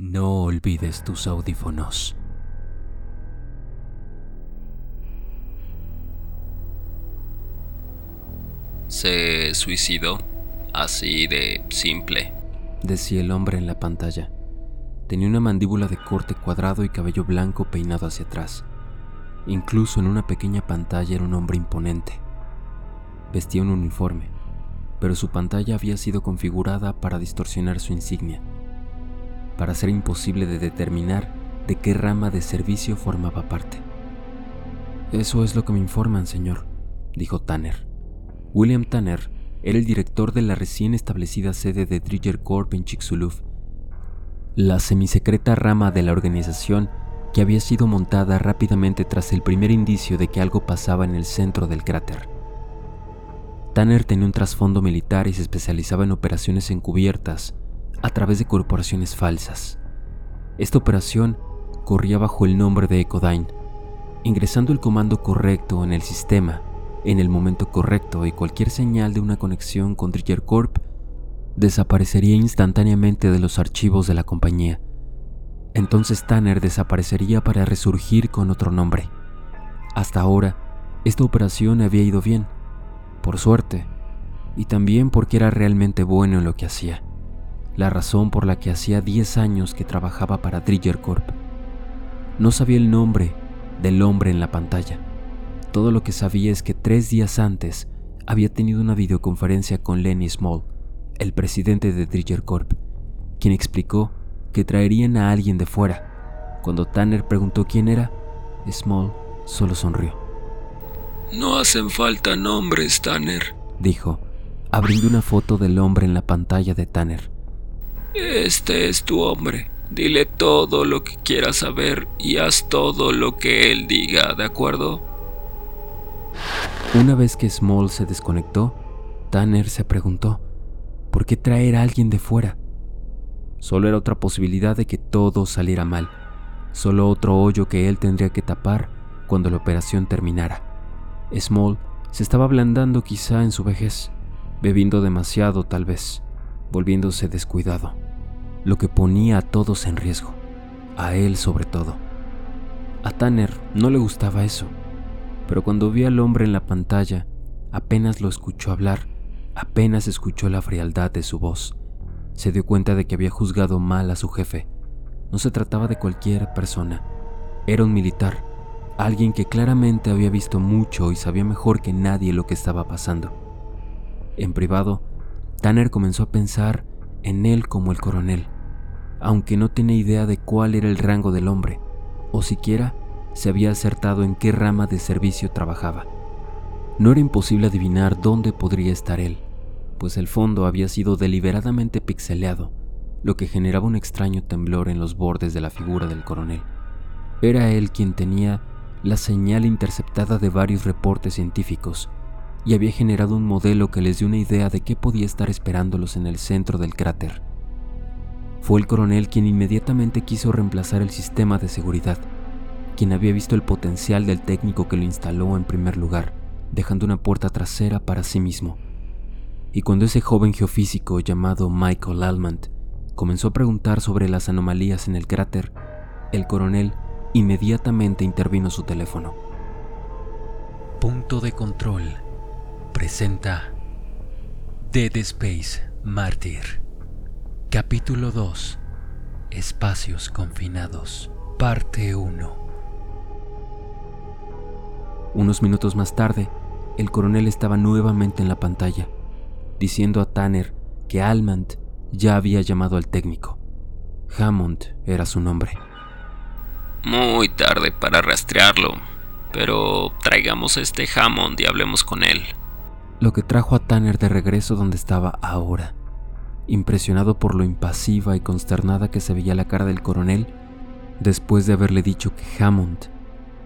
No olvides tus audífonos. Se suicidó, así de simple, decía el hombre en la pantalla. Tenía una mandíbula de corte cuadrado y cabello blanco peinado hacia atrás. Incluso en una pequeña pantalla era un hombre imponente. Vestía un uniforme, pero su pantalla había sido configurada para distorsionar su insignia, para ser imposible de determinar de qué rama de servicio formaba parte. Eso es lo que me informan, señor, dijo Tanner. William Tanner era el director de la recién establecida sede de Dridger Corp en Chicxulub, la semisecreta rama de la organización que había sido montada rápidamente tras el primer indicio de que algo pasaba en el centro del cráter. Tanner tenía un trasfondo militar y se especializaba en operaciones encubiertas a través de corporaciones falsas. Esta operación corría bajo el nombre de Ecodyne, ingresando el comando correcto en el sistema en el momento correcto y cualquier señal de una conexión con Driller Corp desaparecería instantáneamente de los archivos de la compañía. Entonces Tanner desaparecería para resurgir con otro nombre. Hasta ahora, esta operación había ido bien, por suerte, y también porque era realmente bueno en lo que hacía, la razón por la que hacía 10 años que trabajaba para Driller Corp. No sabía el nombre del hombre en la pantalla. Todo lo que sabía es que tres días antes había tenido una videoconferencia con Lenny Small, el presidente de Driller Corp, quien explicó que traerían a alguien de fuera. Cuando Tanner preguntó quién era, Small solo sonrió. No hacen falta nombres, Tanner, dijo, abriendo una foto del hombre en la pantalla de Tanner. Este es tu hombre. Dile todo lo que quieras saber y haz todo lo que él diga, ¿de acuerdo? Una vez que Small se desconectó, Tanner se preguntó, ¿por qué traer a alguien de fuera? Solo era otra posibilidad de que todo saliera mal, solo otro hoyo que él tendría que tapar cuando la operación terminara. Small se estaba ablandando quizá en su vejez, bebiendo demasiado tal vez, volviéndose descuidado, lo que ponía a todos en riesgo, a él sobre todo. A Tanner no le gustaba eso, pero cuando vio al hombre en la pantalla, apenas lo escuchó hablar, apenas escuchó la frialdad de su voz se dio cuenta de que había juzgado mal a su jefe. No se trataba de cualquier persona, era un militar, alguien que claramente había visto mucho y sabía mejor que nadie lo que estaba pasando. En privado, Tanner comenzó a pensar en él como el coronel, aunque no tenía idea de cuál era el rango del hombre, o siquiera se había acertado en qué rama de servicio trabajaba. No era imposible adivinar dónde podría estar él pues el fondo había sido deliberadamente pixeleado, lo que generaba un extraño temblor en los bordes de la figura del coronel. Era él quien tenía la señal interceptada de varios reportes científicos y había generado un modelo que les dio una idea de qué podía estar esperándolos en el centro del cráter. Fue el coronel quien inmediatamente quiso reemplazar el sistema de seguridad, quien había visto el potencial del técnico que lo instaló en primer lugar, dejando una puerta trasera para sí mismo y cuando ese joven geofísico llamado Michael Almond comenzó a preguntar sobre las anomalías en el cráter, el coronel inmediatamente intervino su teléfono. Punto de control presenta Dead Space Mártir. Capítulo 2. Espacios confinados. Parte 1. Unos minutos más tarde, el coronel estaba nuevamente en la pantalla diciendo a Tanner que Almond ya había llamado al técnico. Hammond era su nombre. Muy tarde para rastrearlo, pero traigamos a este Hammond y hablemos con él. Lo que trajo a Tanner de regreso donde estaba ahora, impresionado por lo impasiva y consternada que se veía la cara del coronel después de haberle dicho que Hammond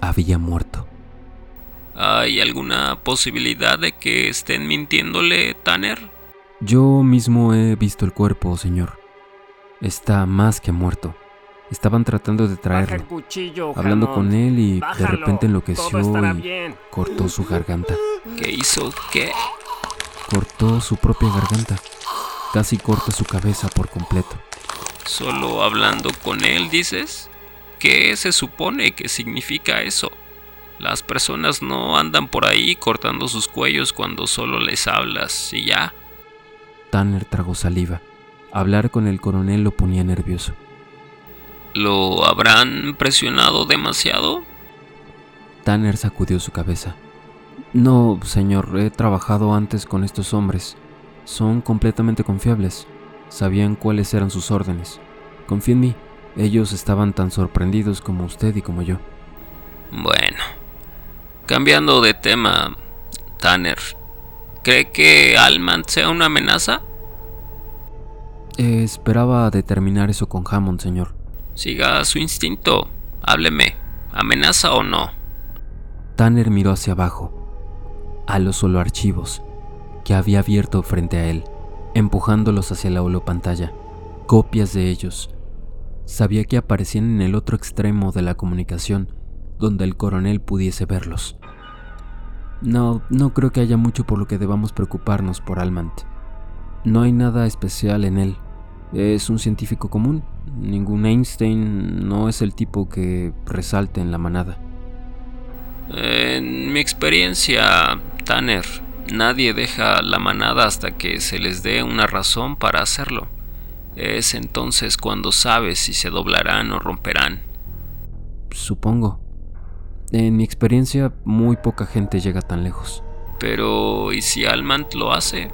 había muerto. ¿Hay alguna posibilidad de que estén mintiéndole, Tanner? Yo mismo he visto el cuerpo, señor. Está más que muerto. Estaban tratando de traerlo, hablando con él y de repente enloqueció y cortó su garganta. ¿Qué hizo? ¿Qué? Cortó su propia garganta. Casi corta su cabeza por completo. ¿Solo hablando con él, dices? ¿Qué se supone que significa eso? Las personas no andan por ahí cortando sus cuellos cuando solo les hablas y ya. Tanner tragó saliva. Hablar con el coronel lo ponía nervioso. ¿Lo habrán presionado demasiado? Tanner sacudió su cabeza. No, señor, he trabajado antes con estos hombres. Son completamente confiables. Sabían cuáles eran sus órdenes. Confía en mí. Ellos estaban tan sorprendidos como usted y como yo. Bueno, cambiando de tema, Tanner, ¿cree que Alman sea una amenaza? Eh, esperaba determinar eso con Hammond, señor. Siga su instinto. Hábleme. ¿Amenaza o no? Tanner miró hacia abajo, a los solo archivos que había abierto frente a él, empujándolos hacia la holopantalla, copias de ellos. Sabía que aparecían en el otro extremo de la comunicación, donde el coronel pudiese verlos. No, no creo que haya mucho por lo que debamos preocuparnos por Almant. No hay nada especial en él. Es un científico común. Ningún Einstein no es el tipo que resalte en la manada. En mi experiencia, Tanner, nadie deja la manada hasta que se les dé una razón para hacerlo. Es entonces cuando sabes si se doblarán o romperán. Supongo. En mi experiencia, muy poca gente llega tan lejos. Pero, ¿y si Almant lo hace?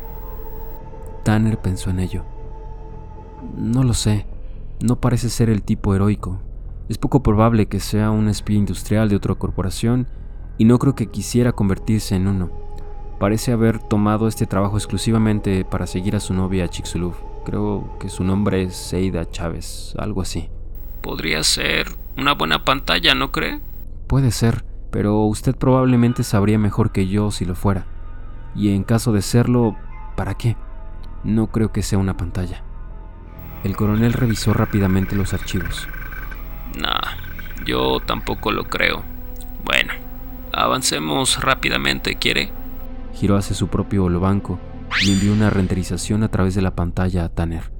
Tanner pensó en ello. No lo sé. No parece ser el tipo heroico. Es poco probable que sea un espía industrial de otra corporación y no creo que quisiera convertirse en uno. Parece haber tomado este trabajo exclusivamente para seguir a su novia Chicxulub. Creo que su nombre es Seida Chávez, algo así. Podría ser una buena pantalla, ¿no cree? Puede ser, pero usted probablemente sabría mejor que yo si lo fuera. Y en caso de serlo, ¿para qué? No creo que sea una pantalla. El coronel revisó rápidamente los archivos. Nah, yo tampoco lo creo. Bueno, avancemos rápidamente, ¿quiere? Giró hacia su propio holobanco y envió una renderización a través de la pantalla a Tanner.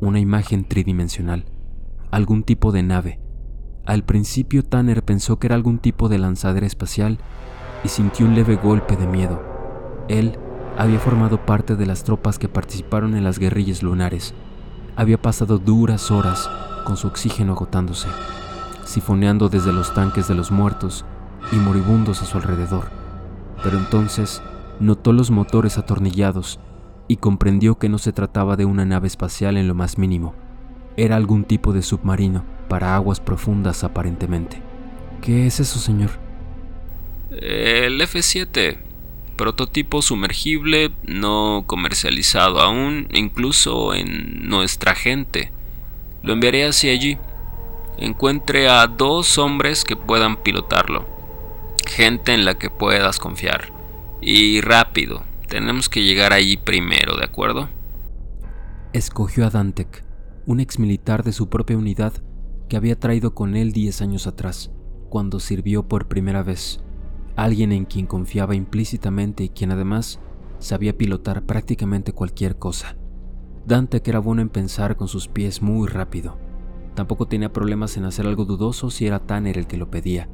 Una imagen tridimensional. Algún tipo de nave. Al principio Tanner pensó que era algún tipo de lanzadera espacial y sintió un leve golpe de miedo. Él había formado parte de las tropas que participaron en las guerrillas lunares había pasado duras horas con su oxígeno agotándose, sifoneando desde los tanques de los muertos y moribundos a su alrededor. Pero entonces notó los motores atornillados y comprendió que no se trataba de una nave espacial en lo más mínimo. Era algún tipo de submarino para aguas profundas aparentemente. ¿Qué es eso, señor? El F-7, prototipo sumergible no comercializado aún, incluso en nuestra gente. Lo enviaré hacia allí. Encuentre a dos hombres que puedan pilotarlo. Gente en la que puedas confiar. Y rápido. Tenemos que llegar allí primero, ¿de acuerdo? Escogió a Dantec, un ex militar de su propia unidad que había traído con él 10 años atrás, cuando sirvió por primera vez alguien en quien confiaba implícitamente y quien además sabía pilotar prácticamente cualquier cosa. Dante que era bueno en pensar con sus pies muy rápido. Tampoco tenía problemas en hacer algo dudoso si era Tanner el que lo pedía,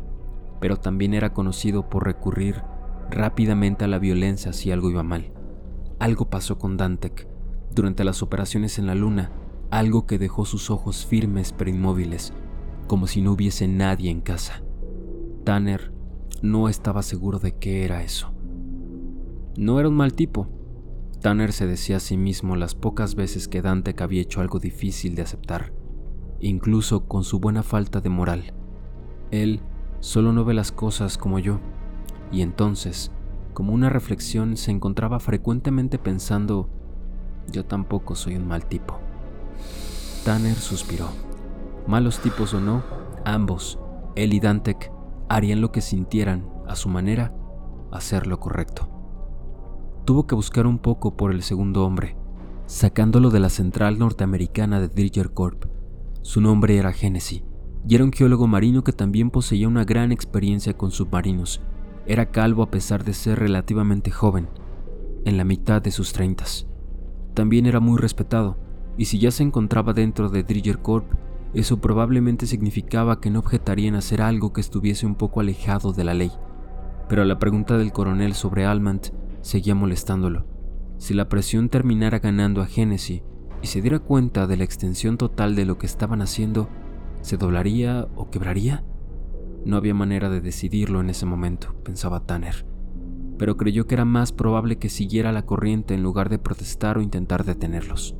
pero también era conocido por recurrir rápidamente a la violencia si algo iba mal. Algo pasó con Dantec durante las operaciones en la luna, algo que dejó sus ojos firmes pero inmóviles, como si no hubiese nadie en casa. Tanner no estaba seguro de qué era eso. No era un mal tipo. Tanner se decía a sí mismo las pocas veces que Dante había hecho algo difícil de aceptar, incluso con su buena falta de moral. Él solo no ve las cosas como yo, y entonces, como una reflexión, se encontraba frecuentemente pensando, yo tampoco soy un mal tipo. Tanner suspiró. Malos tipos o no, ambos, él y Dantec, harían lo que sintieran, a su manera, hacer lo correcto. Tuvo que buscar un poco por el segundo hombre, sacándolo de la central norteamericana de Dridger Corp. Su nombre era Genesis, y era un geólogo marino que también poseía una gran experiencia con submarinos. Era calvo a pesar de ser relativamente joven, en la mitad de sus treintas. También era muy respetado, y si ya se encontraba dentro de Dridger Corp, eso probablemente significaba que no objetaría en hacer algo que estuviese un poco alejado de la ley. Pero la pregunta del coronel sobre Almant seguía molestándolo. Si la presión terminara ganando a Genesis y se diera cuenta de la extensión total de lo que estaban haciendo, ¿se doblaría o quebraría? No había manera de decidirlo en ese momento, pensaba Tanner, pero creyó que era más probable que siguiera la corriente en lugar de protestar o intentar detenerlos.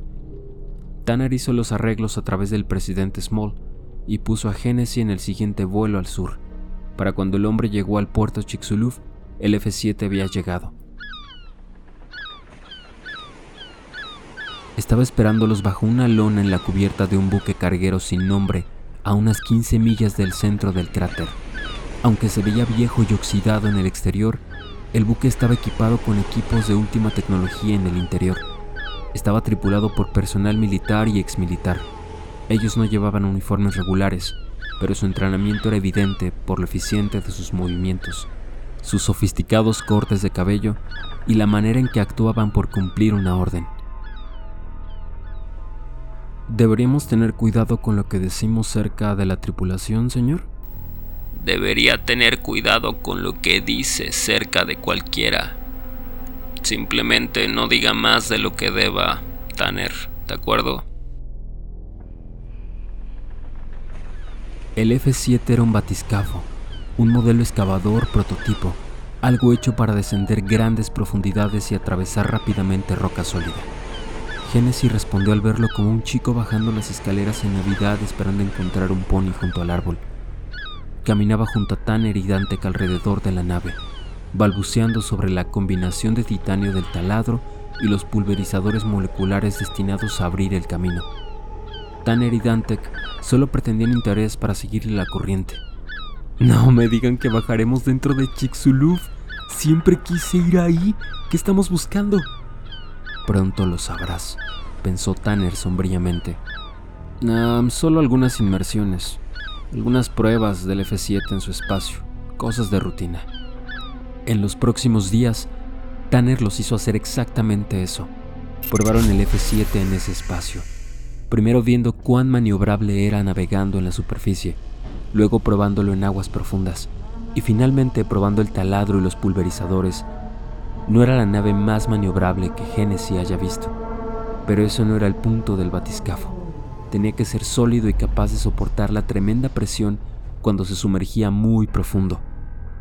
Tanner hizo los arreglos a través del presidente Small y puso a Genesis en el siguiente vuelo al sur. Para cuando el hombre llegó al puerto Chicxulub, el F-7 había llegado. Estaba esperándolos bajo una lona en la cubierta de un buque carguero sin nombre a unas 15 millas del centro del cráter. Aunque se veía viejo y oxidado en el exterior, el buque estaba equipado con equipos de última tecnología en el interior estaba tripulado por personal militar y exmilitar. Ellos no llevaban uniformes regulares, pero su entrenamiento era evidente por lo eficiente de sus movimientos, sus sofisticados cortes de cabello y la manera en que actuaban por cumplir una orden. ¿Deberíamos tener cuidado con lo que decimos cerca de la tripulación, señor? Debería tener cuidado con lo que dice cerca de cualquiera, Simplemente no diga más de lo que deba, Tanner, ¿de acuerdo? El F-7 era un batiscafo, un modelo excavador prototipo, algo hecho para descender grandes profundidades y atravesar rápidamente roca sólida. Genesis respondió al verlo como un chico bajando las escaleras en Navidad esperando encontrar un pony junto al árbol. Caminaba junto a Tanner y Dante alrededor de la nave, balbuceando sobre la combinación de titanio del taladro y los pulverizadores moleculares destinados a abrir el camino. Tanner y Dantec solo pretendían interés para seguirle la corriente. No me digan que bajaremos dentro de Chicxulub. Siempre quise ir ahí. ¿Qué estamos buscando? Pronto lo sabrás, pensó Tanner sombríamente. solo algunas inmersiones, algunas pruebas del F7 en su espacio, cosas de rutina. En los próximos días, Tanner los hizo hacer exactamente eso. Probaron el F-7 en ese espacio, primero viendo cuán maniobrable era navegando en la superficie, luego probándolo en aguas profundas y finalmente probando el taladro y los pulverizadores. No era la nave más maniobrable que Genesis haya visto, pero eso no era el punto del batiscafo. Tenía que ser sólido y capaz de soportar la tremenda presión cuando se sumergía muy profundo.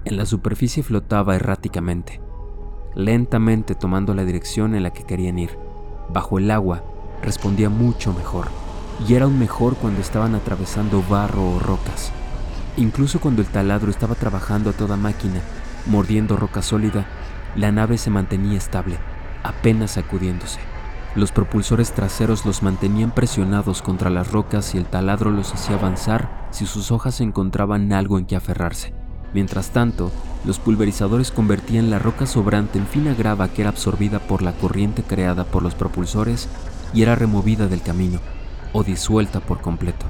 En la superficie flotaba erráticamente, lentamente tomando la dirección en la que querían ir. Bajo el agua respondía mucho mejor, y era aún mejor cuando estaban atravesando barro o rocas. Incluso cuando el taladro estaba trabajando a toda máquina, mordiendo roca sólida, la nave se mantenía estable, apenas sacudiéndose. Los propulsores traseros los mantenían presionados contra las rocas y el taladro los hacía avanzar si sus hojas encontraban algo en que aferrarse. Mientras tanto, los pulverizadores convertían la roca sobrante en fina grava que era absorbida por la corriente creada por los propulsores y era removida del camino o disuelta por completo.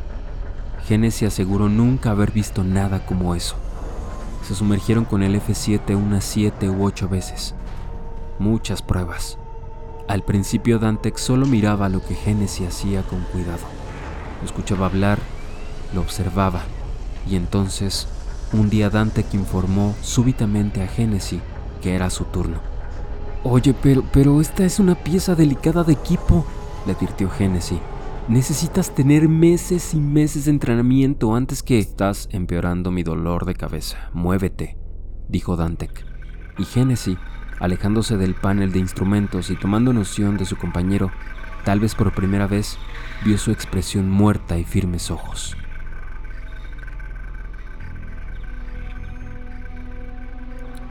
Genesis aseguró nunca haber visto nada como eso. Se sumergieron con el F-7 unas siete u ocho veces. Muchas pruebas. Al principio Dante solo miraba lo que Genesis hacía con cuidado. Lo escuchaba hablar, lo observaba y entonces un día Dante informó súbitamente a Genesis que era su turno. Oye, pero, pero esta es una pieza delicada de equipo, le advirtió Genesis. Necesitas tener meses y meses de entrenamiento antes que... Estás empeorando mi dolor de cabeza. Muévete, dijo Dantec. Y Genesis, alejándose del panel de instrumentos y tomando noción de su compañero, tal vez por primera vez, vio su expresión muerta y firmes ojos.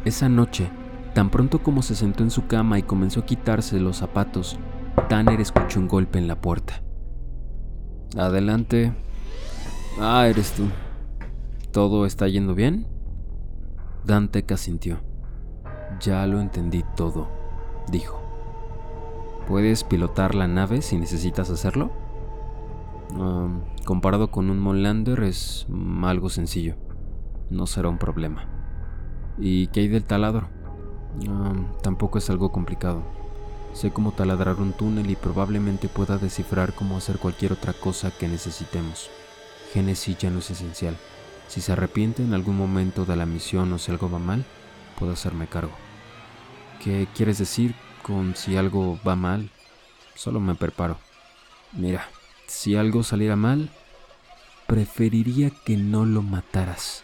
Esa noche, tan pronto como se sentó en su cama y comenzó a quitarse los zapatos, Tanner escuchó un golpe en la puerta. Adelante. Ah, eres tú. ¿Todo está yendo bien? Dante asintió. Ya lo entendí todo, dijo. ¿Puedes pilotar la nave si necesitas hacerlo? comparado con un Monlander es algo sencillo. No será un problema. ¿Y qué hay del taladro? tampoco es algo complicado. Sé cómo taladrar un túnel y probablemente pueda descifrar cómo hacer cualquier otra cosa que necesitemos. Genesis ya no es esencial. Si se arrepiente en algún momento de la misión o si algo va mal, puedo hacerme cargo. ¿Qué quieres decir con si algo va mal? Solo me preparo. Mira, si algo saliera mal, preferiría que no lo mataras.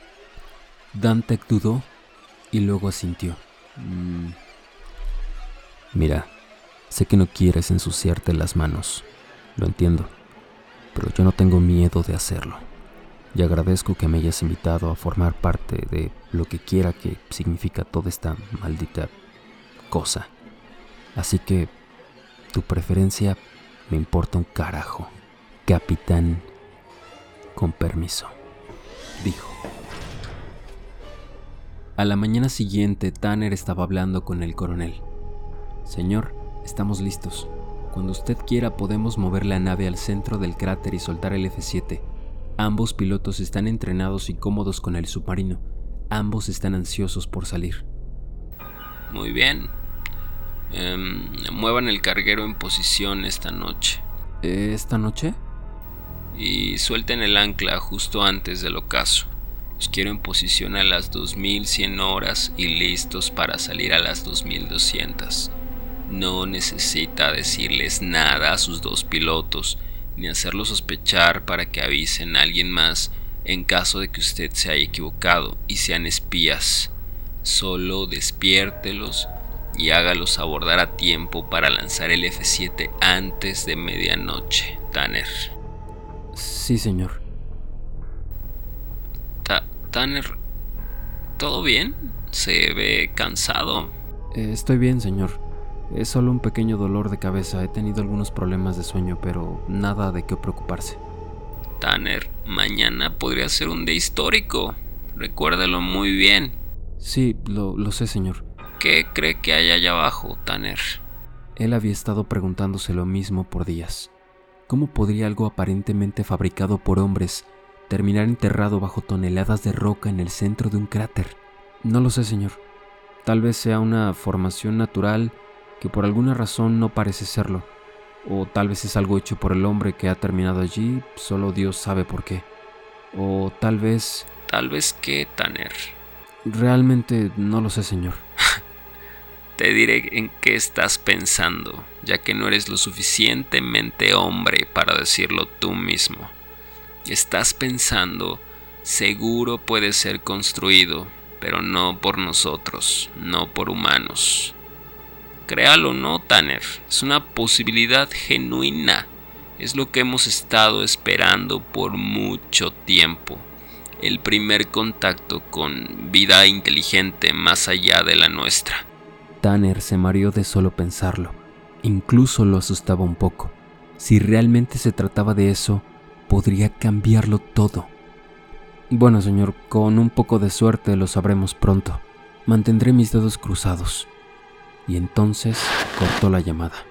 Dante dudó y luego asintió. Mm. Mira, sé que no quieres ensuciarte las manos, lo entiendo, pero yo no tengo miedo de hacerlo. Y agradezco que me hayas invitado a formar parte de lo que quiera que significa toda esta maldita cosa. Así que tu preferencia me importa un carajo. Capitán, con permiso, dijo. A la mañana siguiente, Tanner estaba hablando con el coronel. Señor, estamos listos. Cuando usted quiera podemos mover la nave al centro del cráter y soltar el F-7. Ambos pilotos están entrenados y cómodos con el submarino. Ambos están ansiosos por salir. Muy bien. Em, muevan el carguero en posición esta noche. ¿Esta noche? Y suelten el ancla justo antes del ocaso. Los quiero en posición a las 2100 horas y listos para salir a las 2200. No necesita decirles nada a sus dos pilotos, ni hacerlos sospechar para que avisen a alguien más en caso de que usted se haya equivocado y sean espías. Solo despiértelos y hágalos abordar a tiempo para lanzar el F-7 antes de medianoche, Tanner. Sí, señor. Tanner, ¿todo bien? Se ve cansado. Eh, estoy bien, señor. Es solo un pequeño dolor de cabeza. He tenido algunos problemas de sueño, pero nada de qué preocuparse. Tanner, mañana podría ser un día histórico. Recuérdalo muy bien. Sí, lo, lo sé, señor. ¿Qué cree que hay allá abajo, Tanner? Él había estado preguntándose lo mismo por días. ¿Cómo podría algo aparentemente fabricado por hombres terminar enterrado bajo toneladas de roca en el centro de un cráter. No lo sé, señor. Tal vez sea una formación natural que por alguna razón no parece serlo. O tal vez es algo hecho por el hombre que ha terminado allí, solo Dios sabe por qué. O tal vez... Tal vez qué, Tanner. Realmente no lo sé, señor. Te diré en qué estás pensando, ya que no eres lo suficientemente hombre para decirlo tú mismo estás pensando seguro puede ser construido, pero no por nosotros, no por humanos. Créalo o no, Tanner, es una posibilidad genuina. Es lo que hemos estado esperando por mucho tiempo. El primer contacto con vida inteligente más allá de la nuestra. Tanner se mareó de solo pensarlo. Incluso lo asustaba un poco. Si realmente se trataba de eso, podría cambiarlo todo. Bueno, señor, con un poco de suerte lo sabremos pronto. Mantendré mis dedos cruzados. Y entonces cortó la llamada.